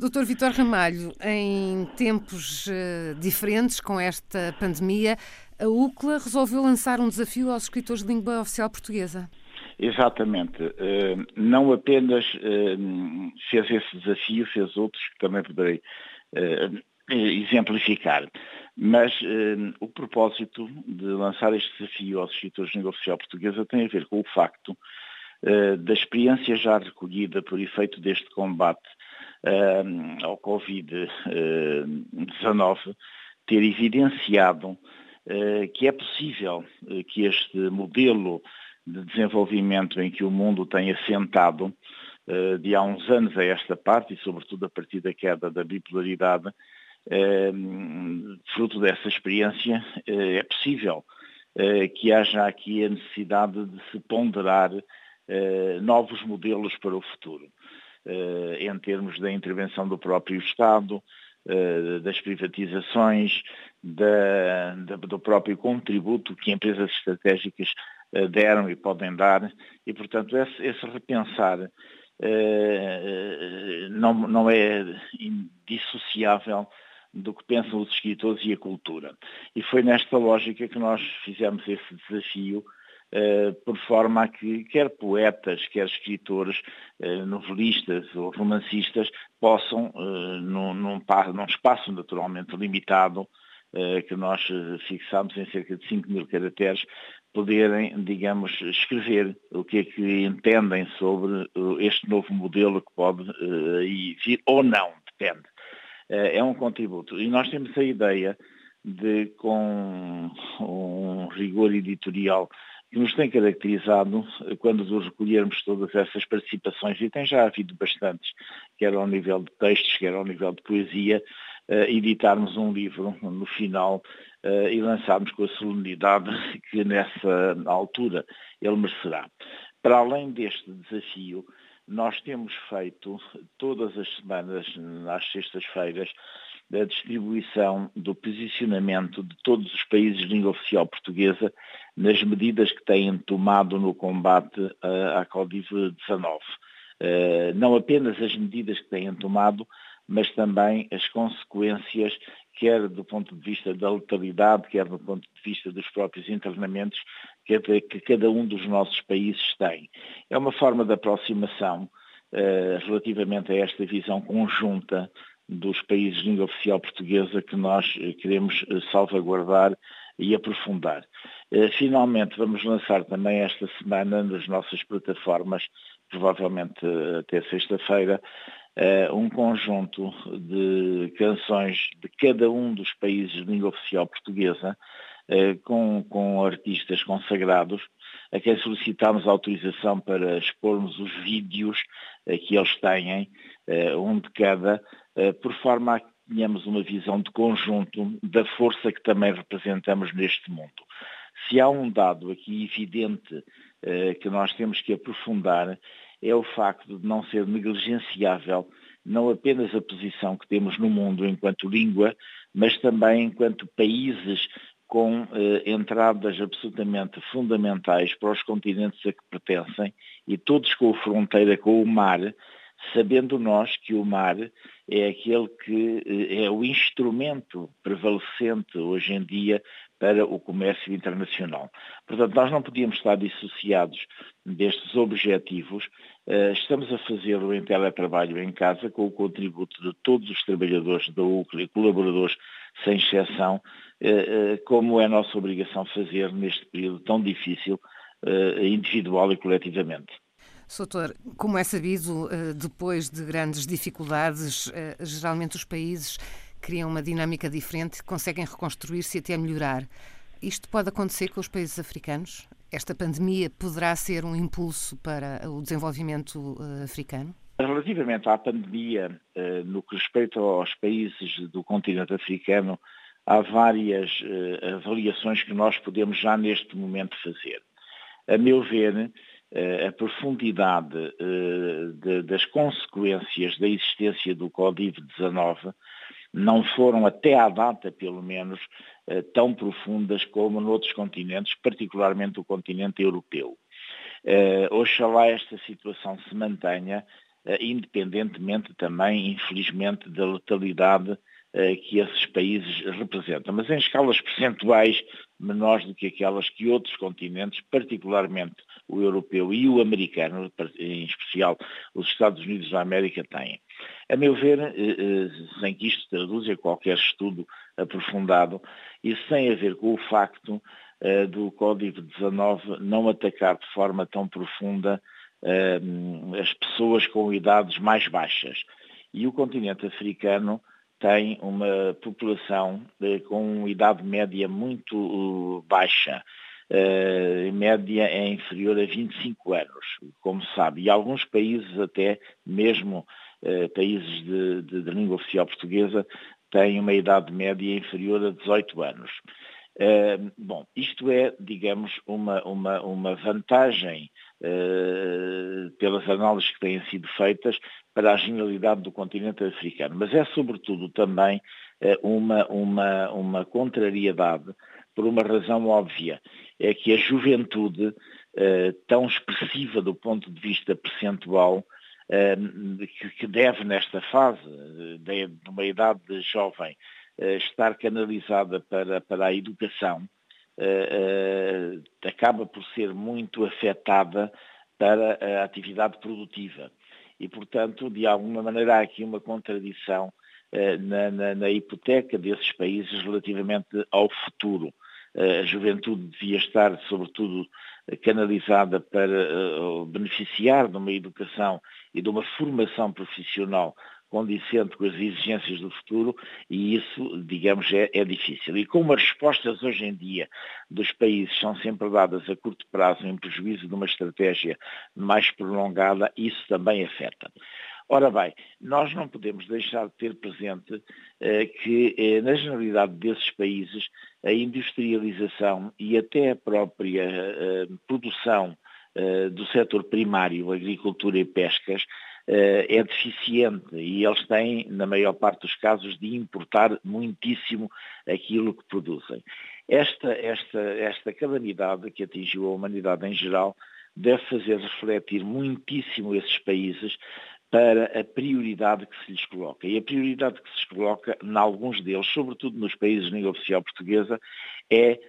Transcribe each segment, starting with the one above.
Doutor Vitor Ramalho, em tempos uh, diferentes com esta pandemia, a UCLA resolveu lançar um desafio aos escritores de língua oficial portuguesa. Exatamente. Uh, não apenas uh, fez esse desafio, fez outros que também poderei exemplificar. Mas o propósito de lançar este desafio aos escritores de língua oficial portuguesa tem a ver com o facto da experiência já recolhida por efeito deste combate ao Covid-19 ter evidenciado uh, que é possível uh, que este modelo de desenvolvimento em que o mundo tem assentado uh, de há uns anos a esta parte, e sobretudo a partir da queda da bipolaridade, fruto dessa experiência, é possível que haja aqui a necessidade de se ponderar novos modelos para o futuro. Eh, em termos da intervenção do próprio Estado, eh, das privatizações, da, da, do próprio contributo que empresas estratégicas eh, deram e podem dar, e portanto esse, esse repensar não, não é indissociável do que pensam os escritores e a cultura. E foi nesta lógica que nós fizemos esse desafio por forma a que quer poetas, quer escritores, uh, novelistas ou romancistas possam, num, num, num, espaço naturalmente limitado, que nós fixamos em cerca de 5 mil caracteres, poderem, digamos, escrever o que é que entendem sobre este novo modelo que pode vir ou não, depende. é um contributo. E nós temos a ideia de, com um rigor editorial que nos tem caracterizado eh, quando recolhermos todas essas participações, e tem já havido bastantes, quer ao nível de textos, quer ao nível de poesia, uh, editarmos um livro no final uh, e lançarmos com a solenidade que nessa altura ele merecerá. Para além deste desafio, nós temos feito todas as semanas, às sextas-feiras, da distribuição do posicionamento de todos os países de língua oficial portuguesa nas medidas que têm tomado no combate à Covid-19. Eh, não apenas as medidas que têm tomado, mas também as consequências, quer do ponto de vista da letalidade, quer do ponto de vista dos próprios internamentos que cada um dos nossos países tem. É uma forma de aproximação uh, relativamente a esta visão conjunta dos países de língua oficial portuguesa que nós eh, queremos eh, salvaguardar e aprofundar. Eh, finalmente, vamos lançar também esta semana nas nossas plataformas, provavelmente até sexta-feira, um conjunto de canções de cada um dos países de língua oficial portuguesa, com, com artistas consagrados, a quem solicitamos autorização para expormos os vídeos que eles têm, um de cada, eh, por forma a que tenhamos uma visão de conjunto da força que também representamos neste mundo. Se há um dado aqui evidente eh, que nós temos que aprofundar, é o facto de não ser negligenciável não apenas a posição que temos no mundo enquanto língua, mas também enquanto países com eh, entradas absolutamente fundamentais para os continentes a que pertencem e todos com fronteira com o mar, sabendo nós que o mar é aquele que eh, é o instrumento prevalecente hoje em dia para o comércio internacional. Portanto, nós não podíamos estar dissociados destes objetivos. Eh, estamos a fazê-lo em teletrabalho em casa, com o contributo de todos os trabalhadores da UCLA e colaboradores, sem exceção, eh, como é nossa obrigação fazer neste período tão difícil, individual e coletivamente. Soutor, como é sabido, eh, depois de grandes dificuldades, eh, geralmente os países criam uma dinâmica diferente, conseguem reconstruir-se e até melhorar. Isto pode acontecer com os países africanos? Esta pandemia poderá ser um impulso para o desenvolvimento eh, africano? Relativamente à pandemia, no que respeita aos países do continente africano, há várias avaliações que nós podemos já neste momento fazer. A meu ver, a profundidade de, das consequências da existência do Covid-19 não foram, até à data pelo menos, eh, tão profundas como noutros continentes, particularmente o continente europeu. Oxalá esta situação se mantenha independentemente também, infelizmente, da letalidade que esses países representam, mas em escalas percentuais menores do que aquelas que outros continentes, particularmente o europeu e o americano, em especial os Estados Unidos da América, têm. A meu ver, eh, eh, sem que isto traduza qualquer estudo aprofundado, e sem a ver com o facto eh, do Código 19 não atacar de forma tão profunda as pessoas com idades mais baixas. E o continente africano tem uma população com idade média muito baixa. Em média é inferior a 25 anos, como sabe, e alguns países até, mesmo países de, de, de, língua oficial portuguesa, têm uma idade média inferior a 18 anos. Uh, bom, isto é, digamos, uma, uma, uma vantagem pelas análises que têm sido feitas para a genialidade do continente africano, mas é sobretudo também uma, uma, uma contrariedade por uma razão óbvia, é que a juventude, eh, tão expressiva do ponto de vista percentual, eh, que deve nesta fase, de uma idade jovem, eh, estar canalizada para, para a educação, acaba por ser muito afetada para a atividade produtiva. E, portanto, de alguma maneira há aqui uma contradição na, na, na hipoteca desses países relativamente ao futuro a juventude devia estar, sobretudo, canalizada para beneficiar de uma educação e de uma formação profissional condicente com as exigências do futuro e isso, digamos, é, é, difícil. E como as respostas hoje em dia dos países são sempre dadas a curto prazo em prejuízo de uma estratégia mais prolongada, isso também afeta. Ora bem, nós não podemos deixar de ter presente eh, que, eh, na generalidade desses países, a industrialização e até a própria eh, produção do setor primário, agricultura e pescas, eh, é deficiente e eles têm, na maior parte dos casos, de importar muitíssimo aquilo que produzem. Esta, esta, esta calamidade que atingiu a humanidade em geral deve fazer refletir muitíssimo esses países para a prioridade que se lhes coloca. E a prioridade que se coloca, em alguns deles, sobretudo nos países de língua oficial portuguesa, é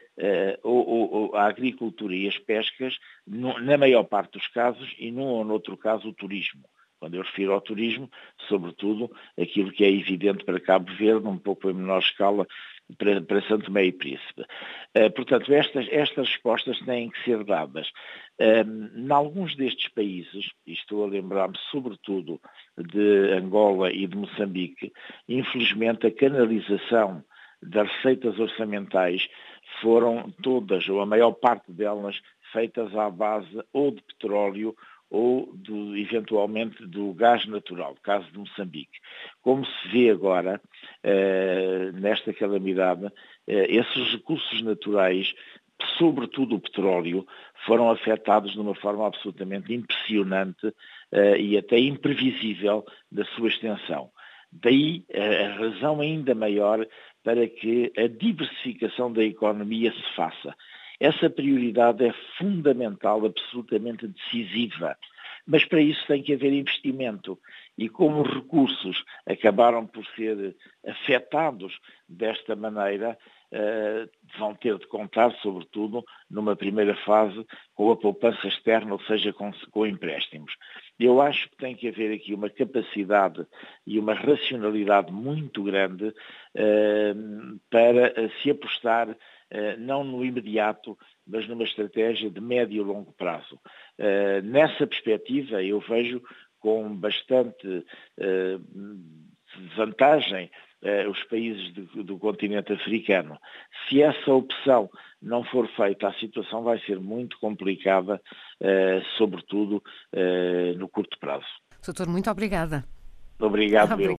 uh, a agricultura e as pescas, no, na maior parte dos casos, e num ou noutro caso o turismo. Quando eu refiro ao turismo, sobretudo aquilo que é evidente para Cabo Verde, um pouco em menor escala para, para Santo Tomé e Príncipe. Uh, portanto, estas, estas respostas têm que ser dadas. Uh, em alguns destes países, e estou a lembrar-me sobretudo de Angola e de Moçambique, infelizmente a canalização das receitas orçamentais foram todas, ou a maior parte delas, feitas à base ou de petróleo ou eventualmente do gás natural, caso de Moçambique. Como se vê agora, eh, nesta calamidade, eh, esses recursos naturais, sobretudo o petróleo, foram afetados de uma forma absolutamente impressionante eh, e até imprevisível da sua extensão. Daí a razão ainda maior para que a diversificação da economia se faça. Essa prioridade é fundamental, absolutamente decisiva. Mas para isso tem que haver investimento. E como os recursos acabaram por ser afetados desta maneira, uh, vão ter de contar, sobretudo, numa primeira fase, com a poupança externa, ou seja, com, com empréstimos. Eu acho que tem que haver aqui uma capacidade e uma racionalidade muito grande uh, para se apostar eh, não no imediato, mas numa estratégia de médio e longo prazo. Eh, nessa perspectiva, eu vejo com bastante eh, vantagem os países do, continente africano. Se essa opção não for feita, a situação vai ser muito complicada, sobretudo no curto prazo. Doutor, muito obrigada. Obrigado, eu.